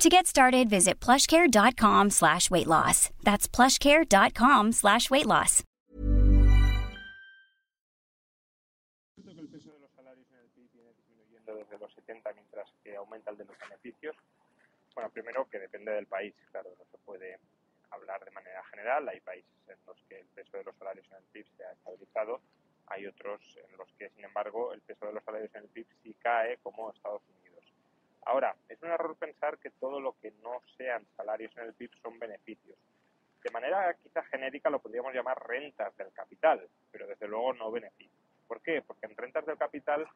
To get started, visit plushcare.com slash weight loss. That's plushcare.com slash weight loss. el peso de los salarios en el PIB viene disminuyendo desde los 70 mientras que aumenta el de los beneficios? Bueno, primero que depende del país, claro, no se puede hablar de manera general. Hay países en los que el peso de los salarios en el PIB se ha estabilizado, hay otros en los que, sin embargo, el peso de los salarios en el PIB sí cae, como Estados Unidos. Ahora, es un error pensar que todo lo que no sean salarios en el PIB son beneficios. De manera quizá genérica lo podríamos llamar rentas del capital, pero desde luego no beneficios. ¿Por qué? Porque en rentas del capital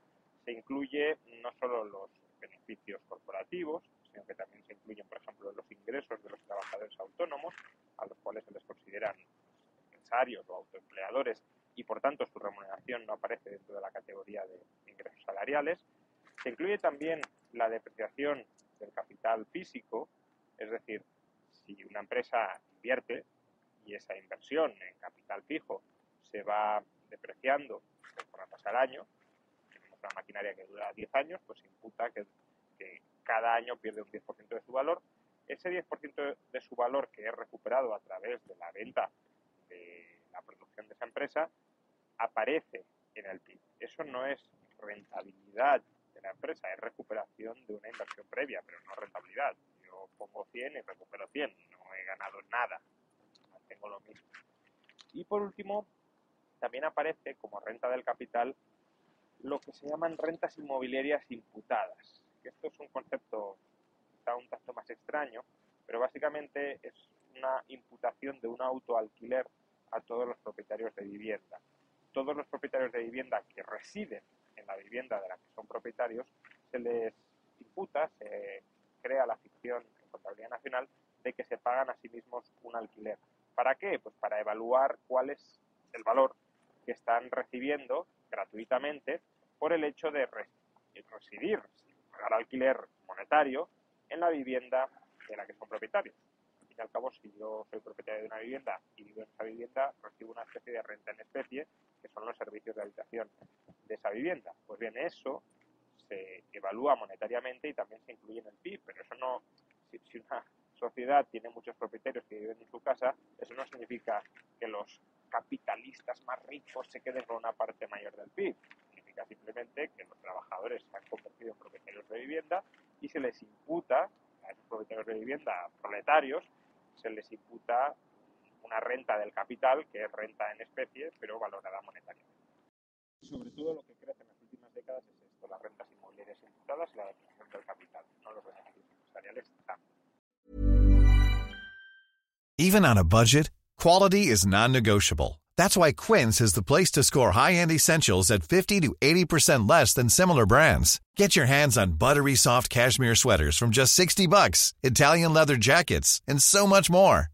se incluye no solo los beneficios corporativos, sino que también se incluyen, por ejemplo, los ingresos de los trabajadores autónomos, a los cuales se les consideran empresarios o autoempleadores y por tanto su remuneración no aparece dentro de la categoría de ingresos salariales. Se incluye también la depreciación del capital físico, es decir, si una empresa invierte y esa inversión en capital fijo se va depreciando conforme pasa el año, tenemos una maquinaria que dura 10 años, pues imputa que, que cada año pierde un 10% de su valor. Ese 10% de su valor que es recuperado a través de la venta de la producción de esa empresa aparece en el PIB. Eso no es rentabilidad la empresa, es recuperación de una inversión previa, pero no rentabilidad. Yo pongo 100 y recupero 100, no he ganado nada, mantengo lo mismo. Y por último, también aparece como renta del capital lo que se llaman rentas inmobiliarias imputadas. Esto es un concepto quizá un tanto más extraño, pero básicamente es una imputación de un autoalquiler a todos los propietarios de vivienda. Todos los propietarios de vivienda que residen en la vivienda de la que son propietarios, se les imputa, se crea la ficción en contabilidad nacional de que se pagan a sí mismos un alquiler. ¿Para qué? Pues para evaluar cuál es el valor que están recibiendo gratuitamente por el hecho de residir, sin pagar alquiler monetario, en la vivienda de la que son propietarios. Al fin y al cabo, si yo soy propietario de una vivienda y vivo en esa vivienda, recibo una especie de renta en especie, que son los servicios de habitación de esa vivienda. Pues bien, eso se evalúa monetariamente y también se incluye en el PIB, pero eso no, si, una sociedad tiene muchos propietarios que viven en su casa, eso no significa que los capitalistas más ricos se queden con una parte mayor del PIB. Significa simplemente que los trabajadores se han convertido en propietarios de vivienda y se les imputa a esos propietarios de vivienda proletarios, se les imputa una renta del capital, que es renta en especie, pero valorada monetariamente. Sobre todo lo que crece en las últimas décadas es esto, las rentas inmobiliarias imputadas y la del capital, no los beneficios empresariales. Even on a budget, quality is non-negotiable. That's why Quince is the place to score high-end essentials at 50 to 80% less than similar brands. Get your hands on buttery soft cashmere sweaters from just 60 bucks, Italian leather jackets, and so much more.